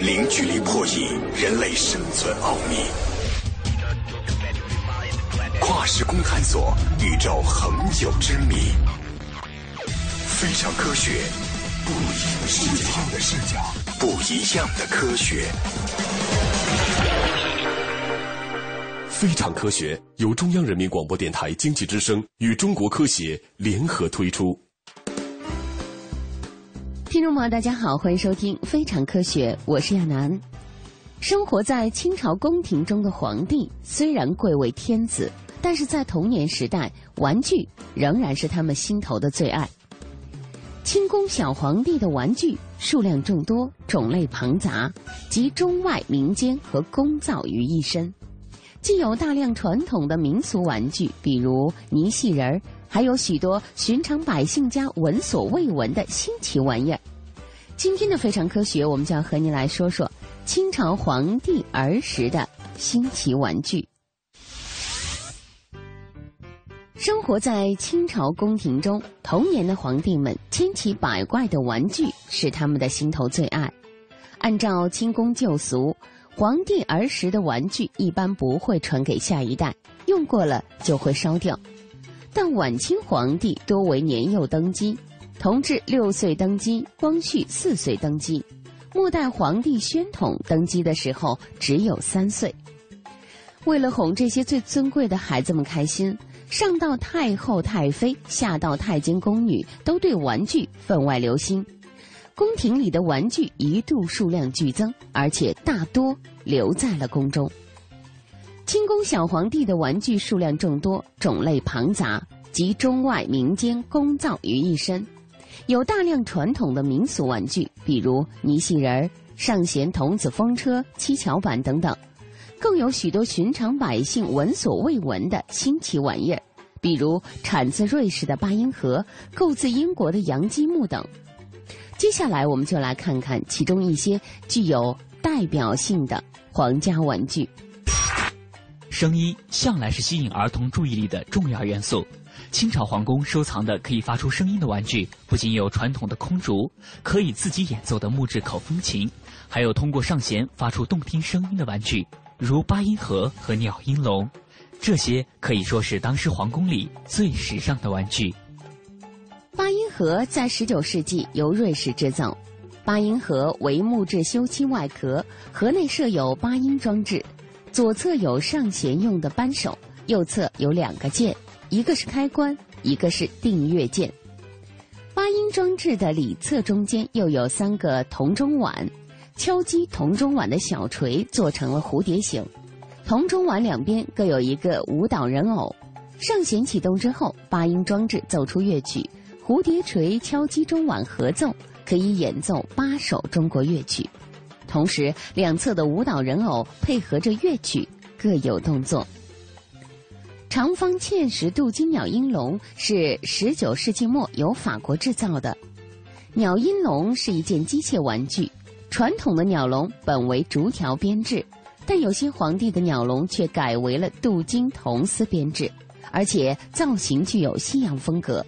零距离破译人类生存奥秘，跨时空探索宇宙恒久之谜，非常科学，不一样的视角。不一样的科学，非常科学由中央人民广播电台经济之声与中国科协联合推出。听众朋友，大家好，欢迎收听《非常科学》，我是亚楠。生活在清朝宫廷中的皇帝虽然贵为天子，但是在童年时代，玩具仍然是他们心头的最爱。清宫小皇帝的玩具数量众多，种类庞杂，集中外民间和宫造于一身。既有大量传统的民俗玩具，比如泥戏人儿，还有许多寻常百姓家闻所未闻的新奇玩意儿。今天的非常科学，我们就要和您来说说清朝皇帝儿时的新奇玩具。生活在清朝宫廷中，童年的皇帝们千奇百怪的玩具是他们的心头最爱。按照清宫旧俗，皇帝儿时的玩具一般不会传给下一代，用过了就会烧掉。但晚清皇帝多为年幼登基，同治六岁登基，光绪四岁登基，末代皇帝宣统登基的时候只有三岁。为了哄这些最尊贵的孩子们开心。上到太后、太妃，下到太监、宫女，都对玩具分外留心。宫廷里的玩具一度数量剧增，而且大多留在了宫中。清宫小皇帝的玩具数量众多，种类庞杂，集中外民间工造于一身。有大量传统的民俗玩具，比如泥戏人儿、上弦童子风车、七巧板等等。更有许多寻常百姓闻所未闻的新奇玩意儿，比如产自瑞士的八音盒、购自英国的洋积木等。接下来，我们就来看看其中一些具有代表性的皇家玩具。声音向来是吸引儿童注意力的重要元素。清朝皇宫收藏的可以发出声音的玩具，不仅有传统的空竹，可以自己演奏的木质口风琴，还有通过上弦发出动听声音的玩具。如八音盒和鸟音笼，这些可以说是当时皇宫里最时尚的玩具。八音盒在十九世纪由瑞士制造，八音盒为木质修漆外壳，盒内设有八音装置，左侧有上弦用的扳手，右侧有两个键，一个是开关，一个是订阅键。八音装置的里侧中间又有三个铜钟碗。敲击铜钟碗的小锤做成了蝴蝶形，铜钟碗两边各有一个舞蹈人偶。上弦启动之后，八音装置奏出乐曲，蝴蝶锤敲击钟碗合奏，可以演奏八首中国乐曲。同时，两侧的舞蹈人偶配合着乐曲，各有动作。长方嵌石镀金鸟音笼是十九世纪末由法国制造的。鸟音笼是一件机械玩具。传统的鸟笼本为竹条编制，但有些皇帝的鸟笼却改为了镀金铜丝编制，而且造型具有西洋风格。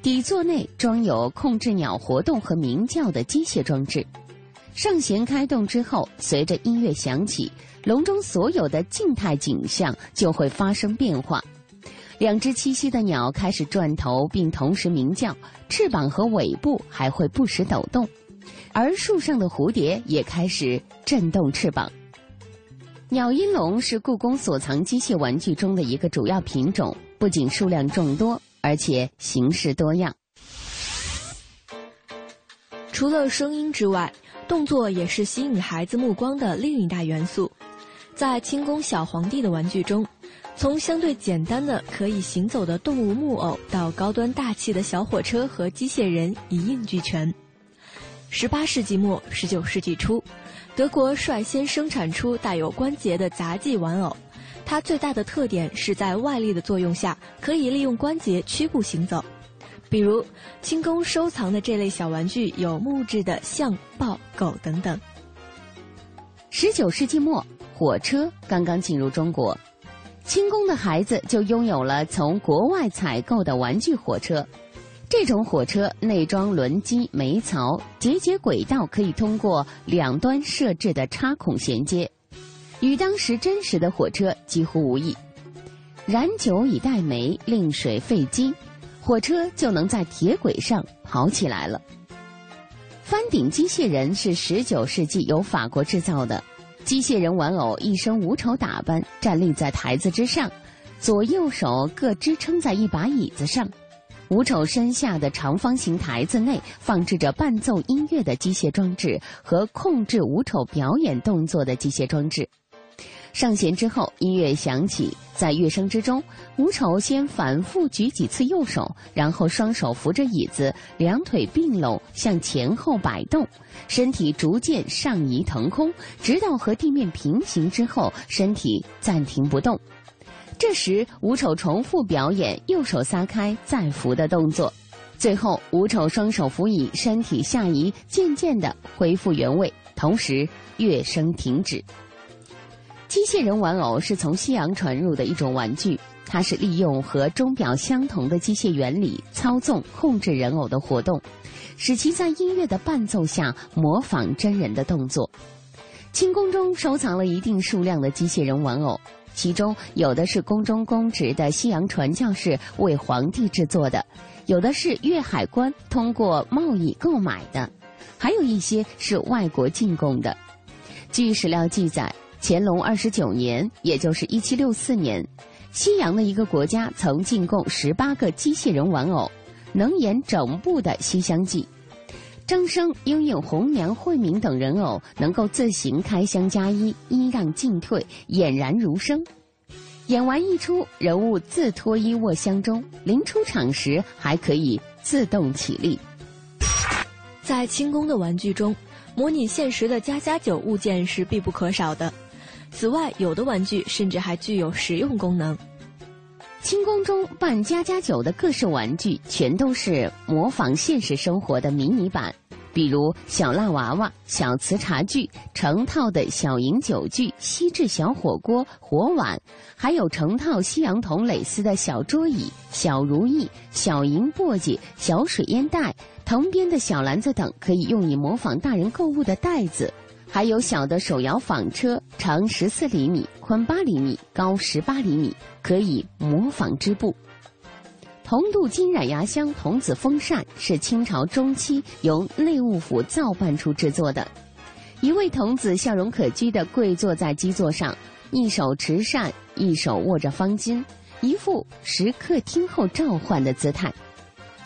底座内装有控制鸟活动和鸣叫的机械装置。上弦开动之后，随着音乐响起，笼中所有的静态景象就会发生变化。两只栖息的鸟开始转头，并同时鸣叫，翅膀和尾部还会不时抖动。而树上的蝴蝶也开始震动翅膀。鸟音笼是故宫所藏机械玩具中的一个主要品种，不仅数量众多，而且形式多样。除了声音之外，动作也是吸引孩子目光的另一大元素。在清宫小皇帝的玩具中，从相对简单的可以行走的动物木偶，到高端大气的小火车和机械人，一应俱全。十八世纪末、十九世纪初，德国率先生产出带有关节的杂技玩偶。它最大的特点是在外力的作用下，可以利用关节屈步行走。比如，清宫收藏的这类小玩具有木质的象、豹、狗等等。十九世纪末，火车刚刚进入中国，清宫的孩子就拥有了从国外采购的玩具火车。这种火车内装轮机、煤槽，节节轨道可以通过两端设置的插孔衔接。与当时真实的火车几乎无异，燃酒以带煤，令水沸机，火车就能在铁轨上跑起来了。翻顶机械人是十九世纪由法国制造的机械人玩偶，一身无丑打扮，站立在台子之上，左右手各支撑在一把椅子上。五丑身下的长方形台子内放置着伴奏音乐的机械装置和控制五丑表演动作的机械装置。上弦之后，音乐响起，在乐声之中，吴丑先反复举几次右手，然后双手扶着椅子，两腿并拢向前后摆动，身体逐渐上移腾空，直到和地面平行之后，身体暂停不动。这时，吴丑重复表演右手撒开再扶的动作，最后吴丑双手扶椅，身体下移，渐渐地恢复原位，同时乐声停止。机械人玩偶是从西洋传入的一种玩具，它是利用和钟表相同的机械原理操纵控制人偶的活动，使其在音乐的伴奏下模仿真人的动作。清宫中收藏了一定数量的机械人玩偶，其中有的是宫中公职的西洋传教士为皇帝制作的，有的是粤海关通过贸易购买的，还有一些是外国进贡的。据史料记载。乾隆二十九年，也就是一七六四年，西洋的一个国家曾进贡十八个机器人玩偶，能演整部的《西厢记》，张生、应应、红娘、惠明等人偶能够自行开箱加衣，衣让进退，俨然如生。演完一出，人物自脱衣卧箱中，临出场时还可以自动起立。在清宫的玩具中，模拟现实的家家酒物件是必不可少的。此外，有的玩具甚至还具有实用功能。清宫中扮家家酒的各式玩具，全都是模仿现实生活的迷你版，比如小蜡娃娃、小瓷茶具、成套的小银酒具、锡制小火锅、火碗，还有成套西洋铜蕾丝的小桌椅、小如意、小银簸箕、小水烟袋、藤编的小篮子等，可以用以模仿大人购物的袋子。还有小的手摇纺车，长十四厘米，宽八厘米，高十八厘米，可以模仿织布。铜镀金染牙箱童子风扇是清朝中期由内务府造办处制作的，一位童子笑容可掬地跪坐在基座上，一手持扇，一手握着方巾，一副时刻听候召唤的姿态。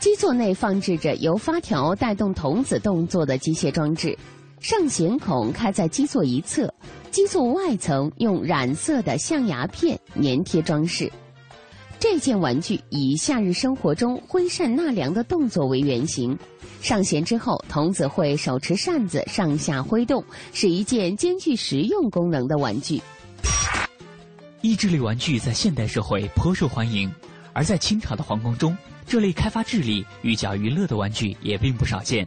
基座内放置着由发条带动童子动作的机械装置。上弦孔开在基座一侧，基座外层用染色的象牙片粘贴装饰。这件玩具以夏日生活中挥扇纳凉的动作为原型。上弦之后，童子会手持扇子上下挥动，是一件兼具实用功能的玩具。益智类玩具在现代社会颇受欢迎，而在清朝的皇宫中，这类开发智力、寓教于乐的玩具也并不少见。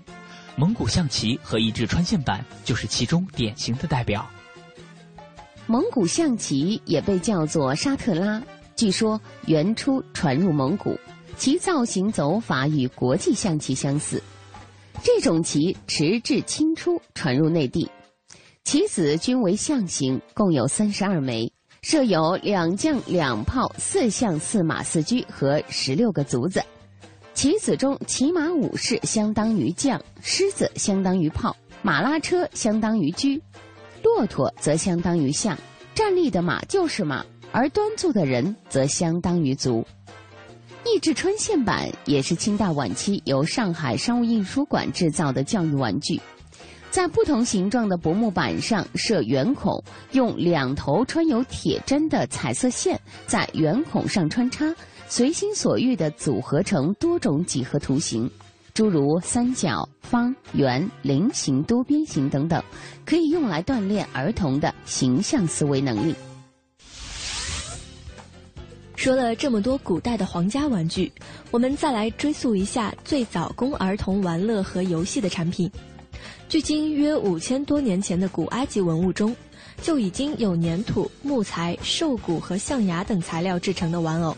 蒙古象棋和益智穿线板就是其中典型的代表。蒙古象棋也被叫做沙特拉，据说原初传入蒙古，其造型走法与国际象棋相似。这种棋迟至清初传入内地，棋子均为象形，共有三十二枚，设有两将两炮、四象四马四车和十六个卒子。棋子中，骑马武士相当于将，狮子相当于炮，马拉车相当于车，骆驼则相当于象。站立的马就是马，而端坐的人则相当于卒。益智穿线板也是清代晚期由上海商务印书馆制造的教育玩具，在不同形状的薄木板上设圆孔，用两头穿有铁针的彩色线在圆孔上穿插，随心所欲地组合成多种几何图形，诸如三角、方、圆、菱形、多边形等等，可以用来锻炼儿童的形象思维能力。说了这么多古代的皇家玩具，我们再来追溯一下最早供儿童玩乐和游戏的产品。距今约五千多年前的古埃及文物中，就已经有粘土、木材、兽骨和象牙等材料制成的玩偶。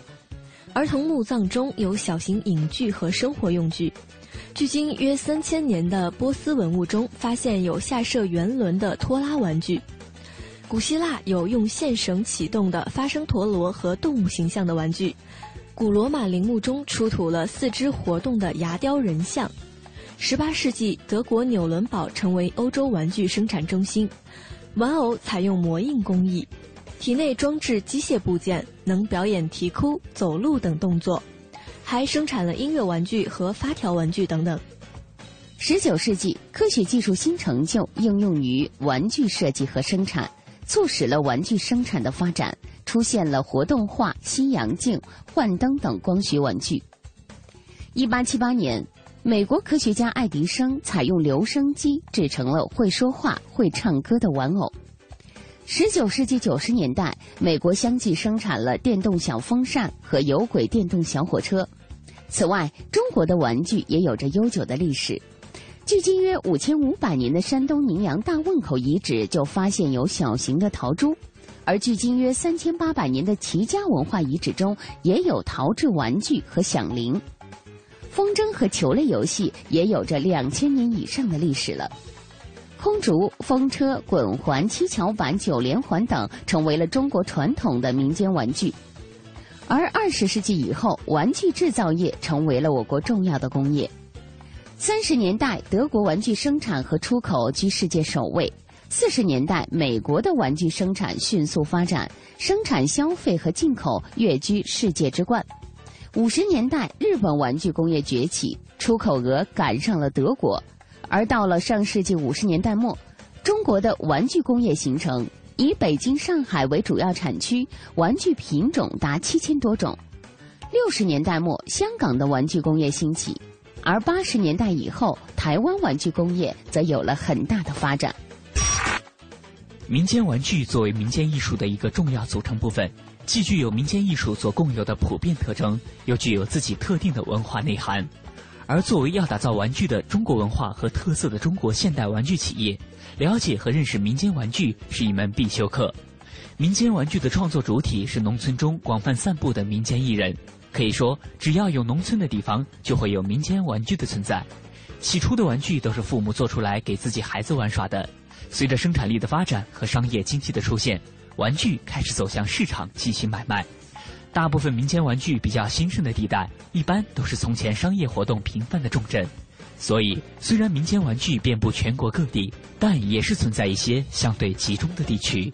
儿童墓葬中有小型影具和生活用具。距今约三千年的波斯文物中，发现有下设圆轮的拖拉玩具。古希腊有用线绳启动的发声陀螺和动物形象的玩具，古罗马陵墓中出土了四肢活动的牙雕人像。十八世纪，德国纽伦堡成为欧洲玩具生产中心，玩偶采用模印工艺，体内装置机械部件，能表演啼哭、走路等动作，还生产了音乐玩具和发条玩具等等。十九世纪，科学技术新成就应用于玩具设计和生产。促使了玩具生产的发展，出现了活动画、西洋镜、幻灯等光学玩具。一八七八年，美国科学家爱迪生采用留声机制成了会说话、会唱歌的玩偶。十九世纪九十年代，美国相继生产了电动小风扇和有轨电动小火车。此外，中国的玩具也有着悠久的历史。距今约五千五百年的山东宁阳大汶口遗址就发现有小型的陶珠，而距今约三千八百年的齐家文化遗址中也有陶制玩具和响铃。风筝和球类游戏也有着两千年以上的历史了。空竹、风车、滚环、七巧板、九连环等成为了中国传统的民间玩具。而二十世纪以后，玩具制造业成为了我国重要的工业。三十年代，德国玩具生产和出口居世界首位；四十年代，美国的玩具生产迅速发展，生产、消费和进口跃居世界之冠；五十年代，日本玩具工业崛起，出口额赶上了德国；而到了上世纪五十年代末，中国的玩具工业形成，以北京、上海为主要产区，玩具品种达七千多种；六十年代末，香港的玩具工业兴起。而八十年代以后，台湾玩具工业则有了很大的发展。民间玩具作为民间艺术的一个重要组成部分，既具有民间艺术所共有的普遍特征，又具有自己特定的文化内涵。而作为要打造玩具的中国文化和特色的中国现代玩具企业，了解和认识民间玩具是一门必修课。民间玩具的创作主体是农村中广泛散布的民间艺人。可以说，只要有农村的地方，就会有民间玩具的存在。起初的玩具都是父母做出来给自己孩子玩耍的。随着生产力的发展和商业经济的出现，玩具开始走向市场进行买卖。大部分民间玩具比较兴盛的地带，一般都是从前商业活动频繁的重镇。所以，虽然民间玩具遍布全国各地，但也是存在一些相对集中的地区。